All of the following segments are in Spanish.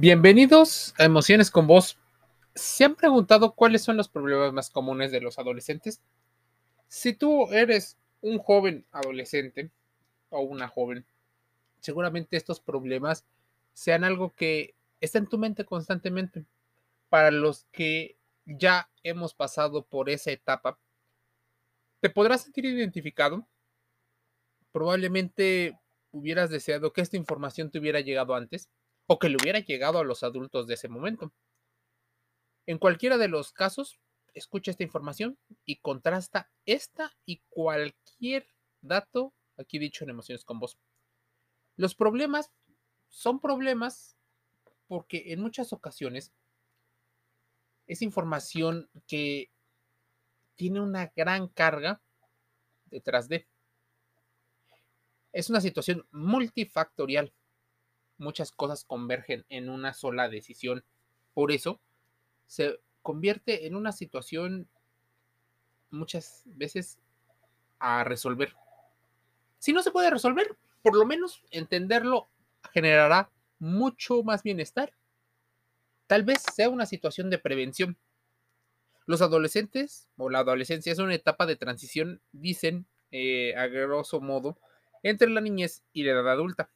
Bienvenidos a Emociones con Vos. ¿Se han preguntado cuáles son los problemas más comunes de los adolescentes? Si tú eres un joven adolescente o una joven, seguramente estos problemas sean algo que está en tu mente constantemente. Para los que ya hemos pasado por esa etapa, te podrás sentir identificado. Probablemente hubieras deseado que esta información te hubiera llegado antes o que le hubiera llegado a los adultos de ese momento. En cualquiera de los casos, escucha esta información y contrasta esta y cualquier dato aquí dicho en Emociones con Vos. Los problemas son problemas porque en muchas ocasiones es información que tiene una gran carga detrás de. Es una situación multifactorial muchas cosas convergen en una sola decisión. Por eso se convierte en una situación muchas veces a resolver. Si no se puede resolver, por lo menos entenderlo generará mucho más bienestar. Tal vez sea una situación de prevención. Los adolescentes o la adolescencia es una etapa de transición, dicen eh, a grosso modo, entre la niñez y la edad adulta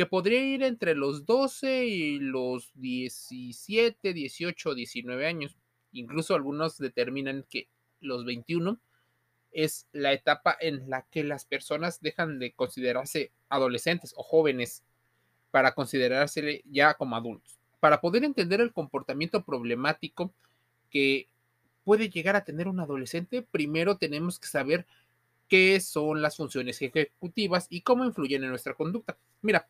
que podría ir entre los 12 y los 17, 18, 19 años. Incluso algunos determinan que los 21 es la etapa en la que las personas dejan de considerarse adolescentes o jóvenes para considerarse ya como adultos. Para poder entender el comportamiento problemático que puede llegar a tener un adolescente, primero tenemos que saber qué son las funciones ejecutivas y cómo influyen en nuestra conducta. Mira,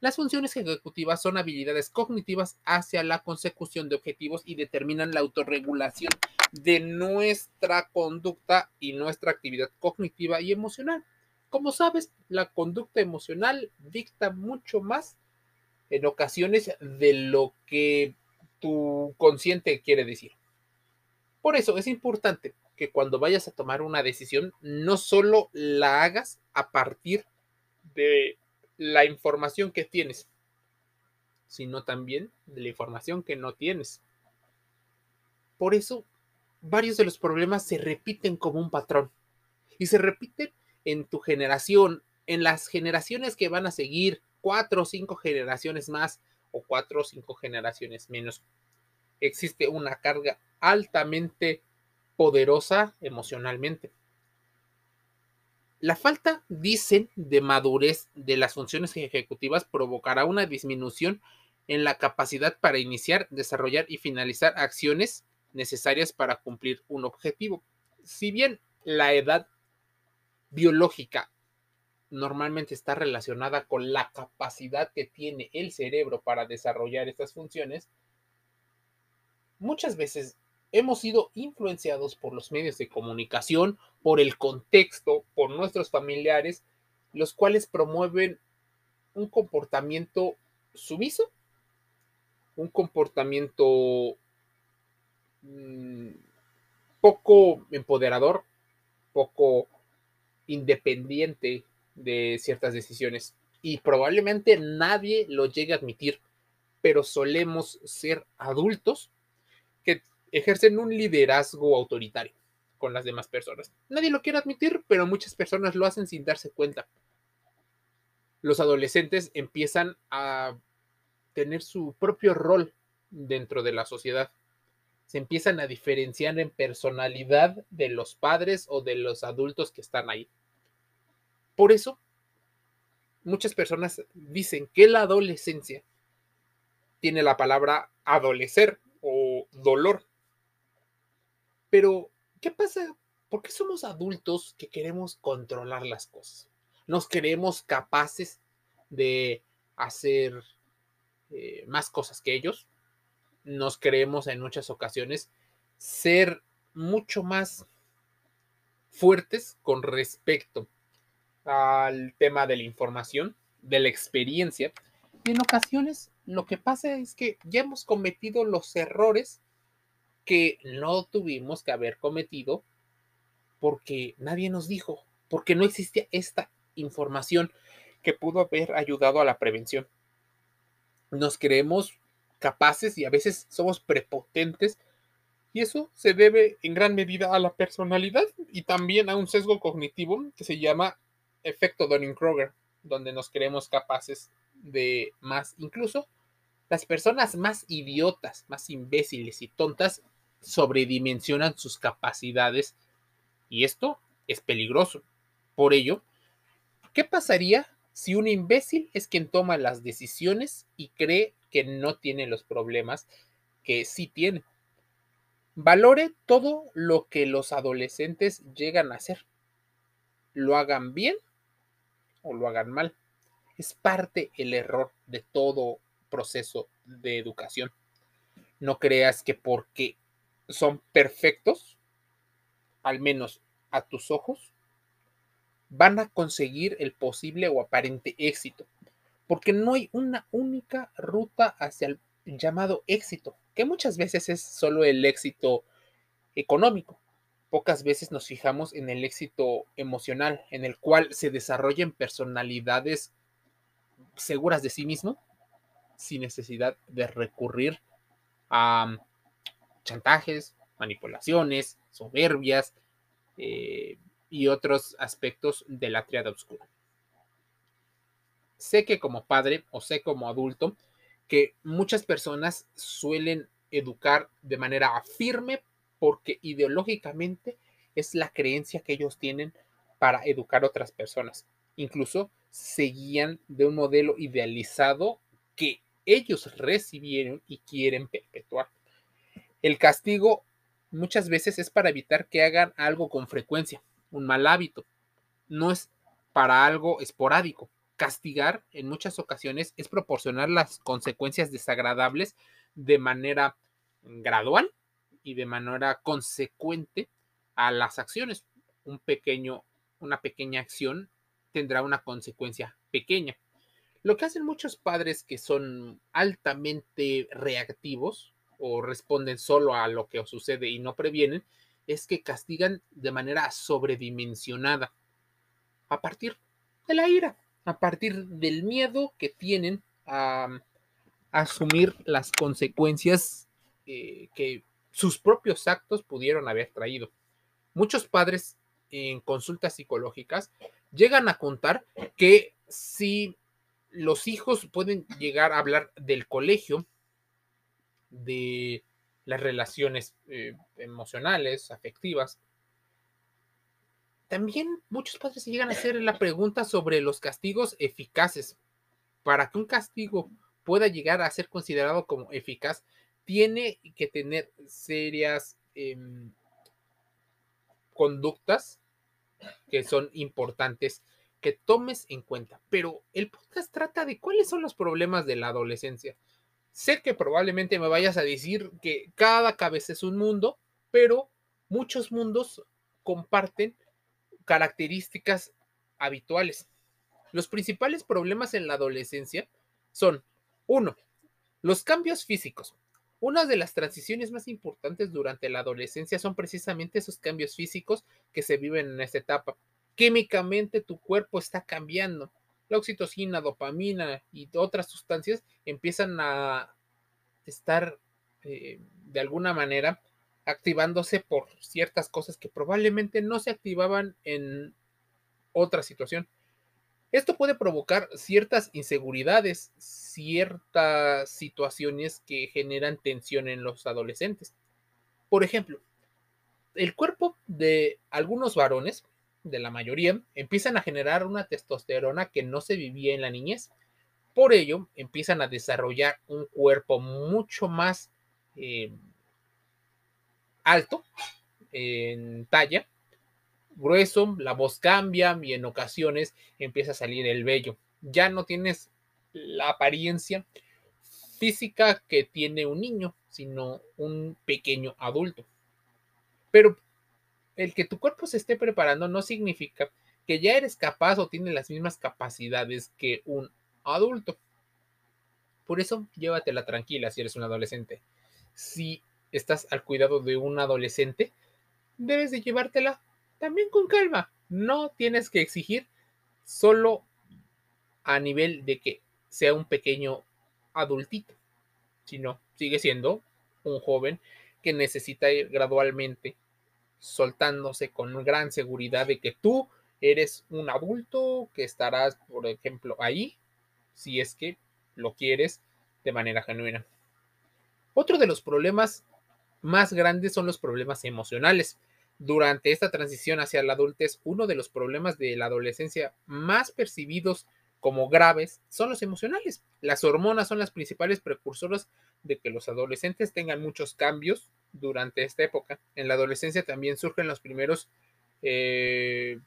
las funciones ejecutivas son habilidades cognitivas hacia la consecución de objetivos y determinan la autorregulación de nuestra conducta y nuestra actividad cognitiva y emocional. Como sabes, la conducta emocional dicta mucho más en ocasiones de lo que tu consciente quiere decir. Por eso es importante que cuando vayas a tomar una decisión, no solo la hagas a partir de la información que tienes, sino también de la información que no tienes. Por eso, varios de los problemas se repiten como un patrón y se repiten en tu generación, en las generaciones que van a seguir, cuatro o cinco generaciones más o cuatro o cinco generaciones menos. Existe una carga altamente poderosa emocionalmente. La falta, dicen, de madurez de las funciones ejecutivas provocará una disminución en la capacidad para iniciar, desarrollar y finalizar acciones necesarias para cumplir un objetivo. Si bien la edad biológica normalmente está relacionada con la capacidad que tiene el cerebro para desarrollar estas funciones, muchas veces hemos sido influenciados por los medios de comunicación, por el contexto, por nuestros familiares, los cuales promueven un comportamiento sumiso, un comportamiento mm, poco empoderador, poco independiente de ciertas decisiones. Y probablemente nadie lo llegue a admitir, pero solemos ser adultos ejercen un liderazgo autoritario con las demás personas. Nadie lo quiere admitir, pero muchas personas lo hacen sin darse cuenta. Los adolescentes empiezan a tener su propio rol dentro de la sociedad. Se empiezan a diferenciar en personalidad de los padres o de los adultos que están ahí. Por eso, muchas personas dicen que la adolescencia tiene la palabra adolecer o dolor pero, ¿qué pasa? ¿Por qué somos adultos que queremos controlar las cosas? Nos creemos capaces de hacer eh, más cosas que ellos. Nos creemos en muchas ocasiones ser mucho más fuertes con respecto al tema de la información, de la experiencia. Y en ocasiones lo que pasa es que ya hemos cometido los errores que no tuvimos que haber cometido porque nadie nos dijo, porque no existía esta información que pudo haber ayudado a la prevención. Nos creemos capaces y a veces somos prepotentes. Y eso se debe en gran medida a la personalidad y también a un sesgo cognitivo que se llama efecto Dunning-Kruger, donde nos creemos capaces de más. Incluso las personas más idiotas, más imbéciles y tontas sobredimensionan sus capacidades y esto es peligroso. Por ello, ¿qué pasaría si un imbécil es quien toma las decisiones y cree que no tiene los problemas que sí tiene? Valore todo lo que los adolescentes llegan a hacer. Lo hagan bien o lo hagan mal. Es parte el error de todo proceso de educación. No creas que porque son perfectos, al menos a tus ojos, van a conseguir el posible o aparente éxito, porque no hay una única ruta hacia el llamado éxito, que muchas veces es solo el éxito económico. Pocas veces nos fijamos en el éxito emocional, en el cual se desarrollen personalidades seguras de sí mismo, sin necesidad de recurrir a chantajes, manipulaciones, soberbias eh, y otros aspectos de la triada oscura. Sé que como padre o sé como adulto que muchas personas suelen educar de manera firme porque ideológicamente es la creencia que ellos tienen para educar a otras personas. Incluso seguían de un modelo idealizado que ellos recibieron y quieren perpetuar. El castigo muchas veces es para evitar que hagan algo con frecuencia, un mal hábito. No es para algo esporádico. Castigar en muchas ocasiones es proporcionar las consecuencias desagradables de manera gradual y de manera consecuente a las acciones. Un pequeño, una pequeña acción tendrá una consecuencia pequeña. Lo que hacen muchos padres que son altamente reactivos o responden solo a lo que sucede y no previenen, es que castigan de manera sobredimensionada a partir de la ira, a partir del miedo que tienen a, asumir las consecuencias eh, que sus propios actos pudieron haber traído. Muchos padres en consultas psicológicas llegan a contar que si los hijos pueden llegar a hablar del colegio, de las relaciones eh, emocionales, afectivas. También muchos padres llegan a hacer la pregunta sobre los castigos eficaces. Para que un castigo pueda llegar a ser considerado como eficaz, tiene que tener serias em, conductas que son importantes que tomes en cuenta. Pero el podcast trata de cuáles son los problemas de la adolescencia. Sé que probablemente me vayas a decir que cada cabeza es un mundo, pero muchos mundos comparten características habituales. Los principales problemas en la adolescencia son, uno, los cambios físicos. Una de las transiciones más importantes durante la adolescencia son precisamente esos cambios físicos que se viven en esta etapa. Químicamente tu cuerpo está cambiando la oxitocina, dopamina y otras sustancias empiezan a estar eh, de alguna manera activándose por ciertas cosas que probablemente no se activaban en otra situación. Esto puede provocar ciertas inseguridades, ciertas situaciones que generan tensión en los adolescentes. Por ejemplo, el cuerpo de algunos varones de la mayoría, empiezan a generar una testosterona que no se vivía en la niñez. Por ello, empiezan a desarrollar un cuerpo mucho más eh, alto en talla, grueso, la voz cambia y en ocasiones empieza a salir el vello. Ya no tienes la apariencia física que tiene un niño, sino un pequeño adulto. Pero el que tu cuerpo se esté preparando no significa que ya eres capaz o tienes las mismas capacidades que un adulto. Por eso, llévatela tranquila si eres un adolescente. Si estás al cuidado de un adolescente, debes de llevártela también con calma. No tienes que exigir solo a nivel de que sea un pequeño adultito, sino sigue siendo un joven que necesita ir gradualmente soltándose con gran seguridad de que tú eres un adulto que estarás, por ejemplo, ahí, si es que lo quieres de manera genuina. Otro de los problemas más grandes son los problemas emocionales. Durante esta transición hacia la adultez, uno de los problemas de la adolescencia más percibidos como graves son los emocionales. Las hormonas son las principales precursoras de que los adolescentes tengan muchos cambios durante esta época. En la adolescencia también surgen los primeros eh,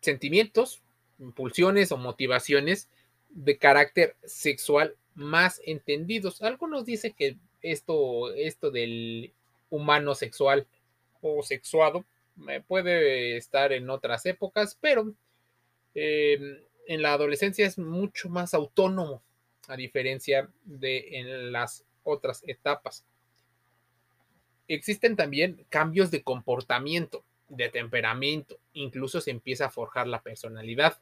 sentimientos, impulsiones o motivaciones de carácter sexual más entendidos. Algunos dicen que esto, esto del humano sexual o sexuado eh, puede estar en otras épocas, pero em, en la adolescencia es mucho más autónomo, a diferencia de en las otras etapas. Existen también cambios de comportamiento, de temperamento, incluso se empieza a forjar la personalidad.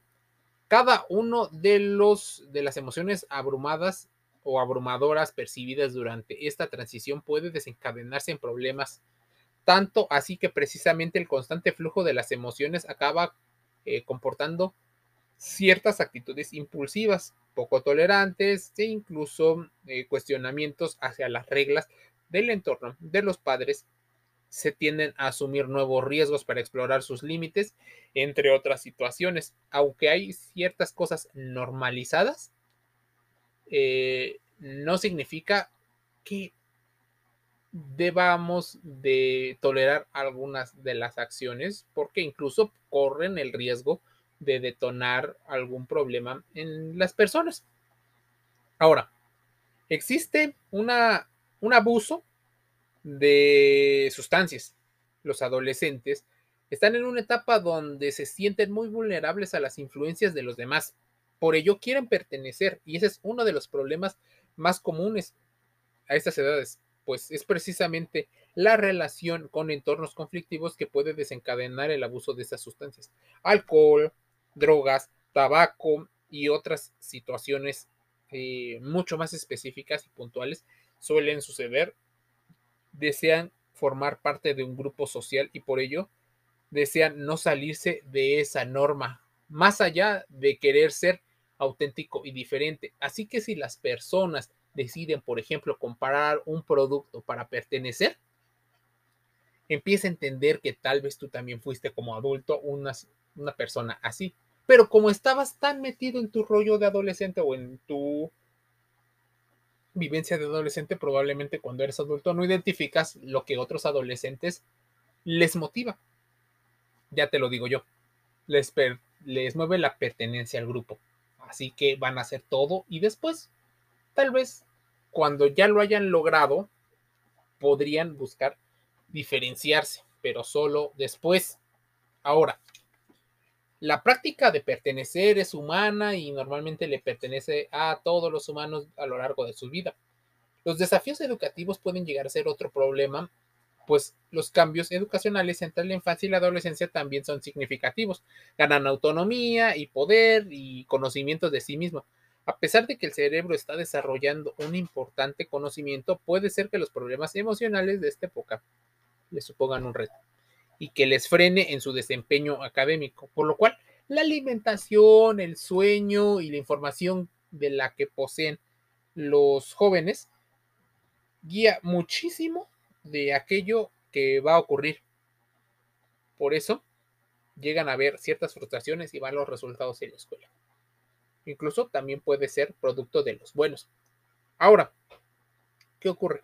Cada uno de los de las emociones abrumadas o abrumadoras percibidas durante esta transición puede desencadenarse en problemas, tanto así que precisamente el constante flujo de las emociones acaba eh, comportando ciertas actitudes impulsivas, poco tolerantes e incluso eh, cuestionamientos hacia las reglas del entorno de los padres se tienden a asumir nuevos riesgos para explorar sus límites, entre otras situaciones. Aunque hay ciertas cosas normalizadas, eh, no significa que debamos de tolerar algunas de las acciones porque incluso corren el riesgo de detonar algún problema en las personas. Ahora, existe una, un abuso de sustancias. Los adolescentes están en una etapa donde se sienten muy vulnerables a las influencias de los demás. Por ello quieren pertenecer y ese es uno de los problemas más comunes a estas edades, pues es precisamente la relación con entornos conflictivos que puede desencadenar el abuso de estas sustancias. Alcohol, drogas, tabaco y otras situaciones eh, mucho más específicas y puntuales suelen suceder desean formar parte de un grupo social y por ello desean no salirse de esa norma, más allá de querer ser auténtico y diferente. Así que si las personas deciden, por ejemplo, comparar un producto para pertenecer, empieza a entender que tal vez tú también fuiste como adulto una, una persona así. Pero como estabas tan metido en tu rollo de adolescente o en tu vivencia de adolescente, probablemente cuando eres adulto no identificas lo que otros adolescentes les motiva. Ya te lo digo yo. Les, mueve la pertenencia al grupo. Así que van a hacer todo y después, tal vez, cuando ya lo hayan logrado, podrían buscar diferenciarse, pero solo después. Ahora, la práctica de pertenecer es humana y normalmente le pertenece a todos los humanos a lo largo de su vida. Los desafíos educativos pueden llegar a ser otro problema, pues los cambios educacionales entre la infancia y la adolescencia también son significativos. Ganan autonomía y poder y conocimiento de sí mismo. A pesar de que el cerebro está desarrollando un importante conocimiento, puede ser que los problemas emocionales de esta época le supongan un reto y que les frene en su desempeño académico, por lo cual la alimentación, el sueño y la información de la que poseen los jóvenes guía muchísimo de aquello que va a ocurrir. Por eso llegan a haber ciertas frustraciones y van los resultados en la escuela. Incluso también puede ser producto de los buenos. Ahora, ¿qué ocurre?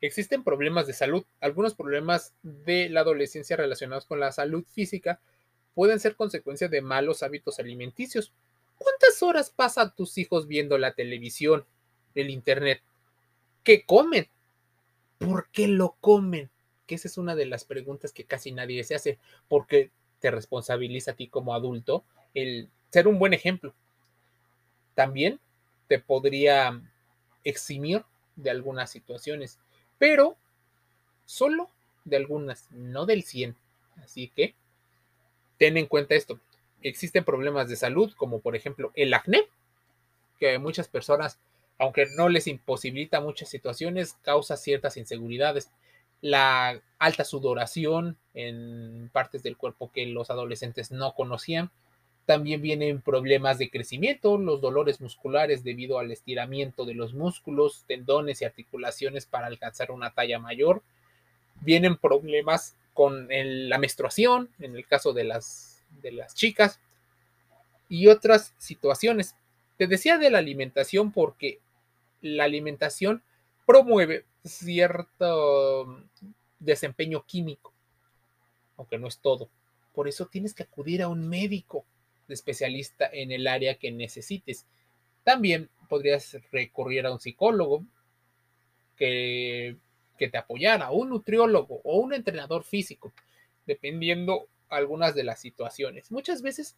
Existen problemas de salud. Algunos problemas de la adolescencia relacionados con la salud física pueden ser consecuencia de malos hábitos alimenticios. ¿Cuántas horas pasan tus hijos viendo la televisión, el internet? ¿Qué comen? ¿Por qué lo comen? Que esa es una de las preguntas que casi nadie se hace, porque te responsabiliza a ti como adulto el ser un buen ejemplo. También te podría eximir de algunas situaciones pero solo de algunas, no del 100. Así que ten en cuenta esto. Existen problemas de salud, como por ejemplo el acné, que muchas personas aunque no les imposibilita muchas situaciones, causa ciertas inseguridades. La alta sudoración en partes del cuerpo que los adolescentes no conocían. También vienen problemas de crecimiento, los dolores musculares debido al estiramiento de los músculos, tendones y articulaciones para alcanzar una talla mayor. Vienen problemas con la menstruación, en el caso de las, de las chicas, y otras situaciones. Te decía de la alimentación porque la alimentación promueve cierto desempeño químico, aunque no es todo. Por eso tienes que acudir a un médico de especialista en el área que necesites. También podrías recurrir a un psicólogo que que te apoyara, un nutriólogo o un entrenador físico, dependiendo algunas de las situaciones. Muchas veces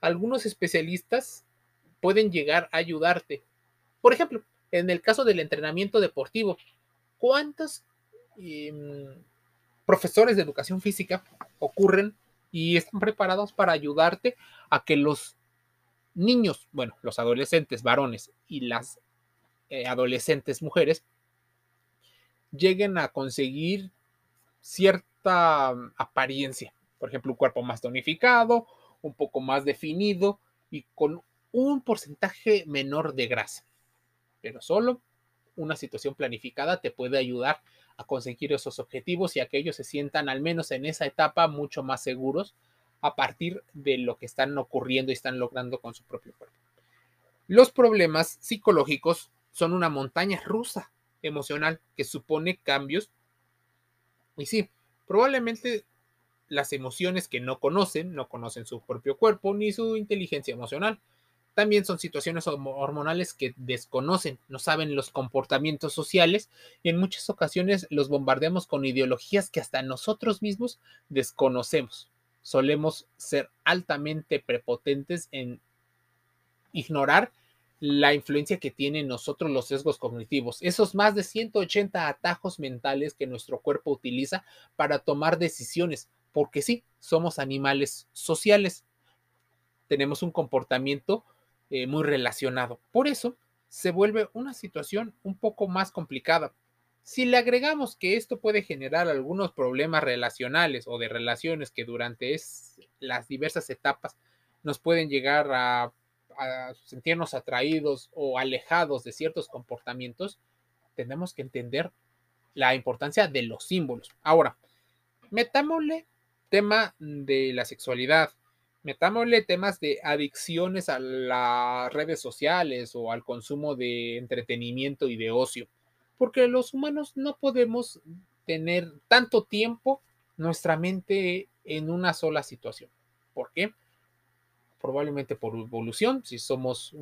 algunos especialistas pueden llegar a ayudarte. Por ejemplo, en el caso del entrenamiento deportivo, ¿cuántos em, profesores de educación física ocurren y están preparados para ayudarte a que los niños, bueno, los adolescentes varones y las eh, adolescentes mujeres lleguen a conseguir cierta mm, apariencia. Por ejemplo, un cuerpo más tonificado, un poco más definido y con un porcentaje menor de grasa. Pero solo una situación planificada te puede ayudar a conseguir esos objetivos y a que ellos se sientan al menos en esa etapa mucho más seguros a partir de lo que están ocurriendo y están logrando con su propio cuerpo. Los problemas psicológicos son una montaña rusa emocional que supone cambios. Y sí, probablemente las emociones que no conocen, no conocen su propio cuerpo ni su inteligencia emocional. También son situaciones hormonales que desconocen, no saben los comportamientos sociales y en muchas ocasiones los bombardeamos con ideologías que hasta nosotros mismos desconocemos. Solemos ser altamente prepotentes en ignorar la influencia que tienen nosotros los sesgos cognitivos, esos más de 180 atajos mentales que nuestro cuerpo utiliza para tomar decisiones, porque sí, somos animales sociales, tenemos un comportamiento eh, muy relacionado. Por eso se vuelve una situación un poco más complicada. Si le agregamos que esto puede generar algunos problemas relacionales o de relaciones que durante las diversas etapas nos pueden llegar a a sentirnos atraídos o alejados de ciertos comportamientos, tenemos que entender la importancia de los símbolos. Ahora, metámosle tema de la sexualidad, metámosle temas de adicciones a las redes sociales o al consumo de entretenimiento y de ocio, porque los humanos no podemos tener tanto tiempo nuestra mente en una sola situación. ¿Por qué? probablemente por evolución, si somos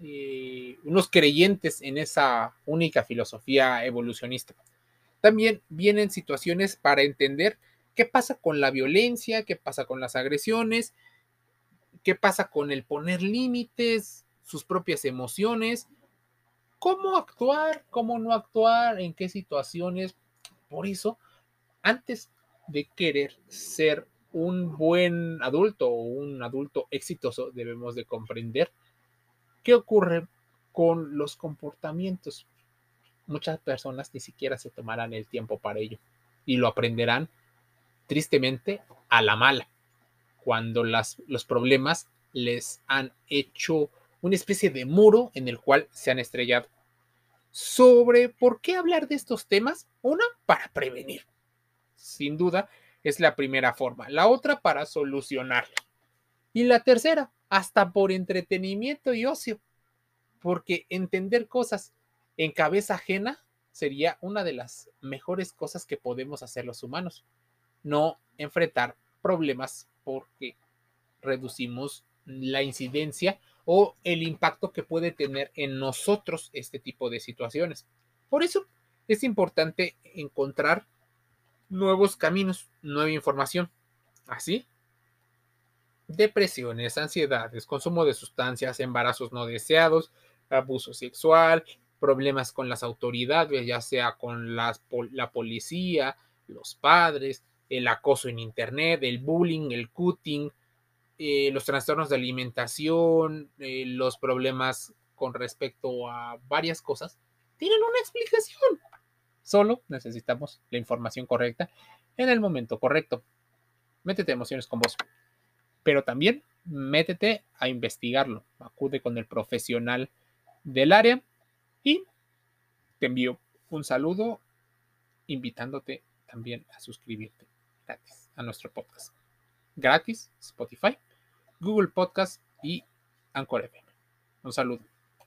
eh, unos creyentes en esa única filosofía evolucionista. También vienen situaciones para entender qué pasa con la violencia, qué pasa con las agresiones, qué pasa con el poner límites, sus propias emociones, cómo actuar, cómo no actuar, en qué situaciones. Por eso, antes de querer ser un buen adulto o un adulto exitoso debemos de comprender qué ocurre con los comportamientos. Muchas personas ni siquiera se tomarán el tiempo para ello y lo aprenderán tristemente a la mala, cuando las, los problemas les han hecho una especie de muro en el cual se han estrellado. Sobre por qué hablar de estos temas, una, para prevenir. Sin duda, es la primera forma. La otra para solucionar. Y la tercera, hasta por entretenimiento y ocio. Porque entender cosas en cabeza ajena sería una de las mejores cosas que podemos hacer los humanos. No enfrentar problemas porque reducimos la incidencia o el impacto que puede tener en nosotros este tipo de situaciones. Por eso es importante encontrar nuevos caminos, nueva información. Así, depresiones, ansiedades, consumo de sustancias, embarazos no deseados, abuso sexual, problemas con las autoridades, ya sea con la policía, los padres, el acoso en Internet, el bullying, el cutting, eh, los trastornos de alimentación, eh, los problemas con respecto a varias cosas tienen una explicación. Solo necesitamos la información correcta en el momento correcto. Métete emociones con vos. Pero también métete a investigarlo. Acude con el profesional del área y te envío un saludo invitándote también a suscribirte gratis a nuestro podcast. Gratis, Spotify, Google Podcast y Anchor FM. Un saludo.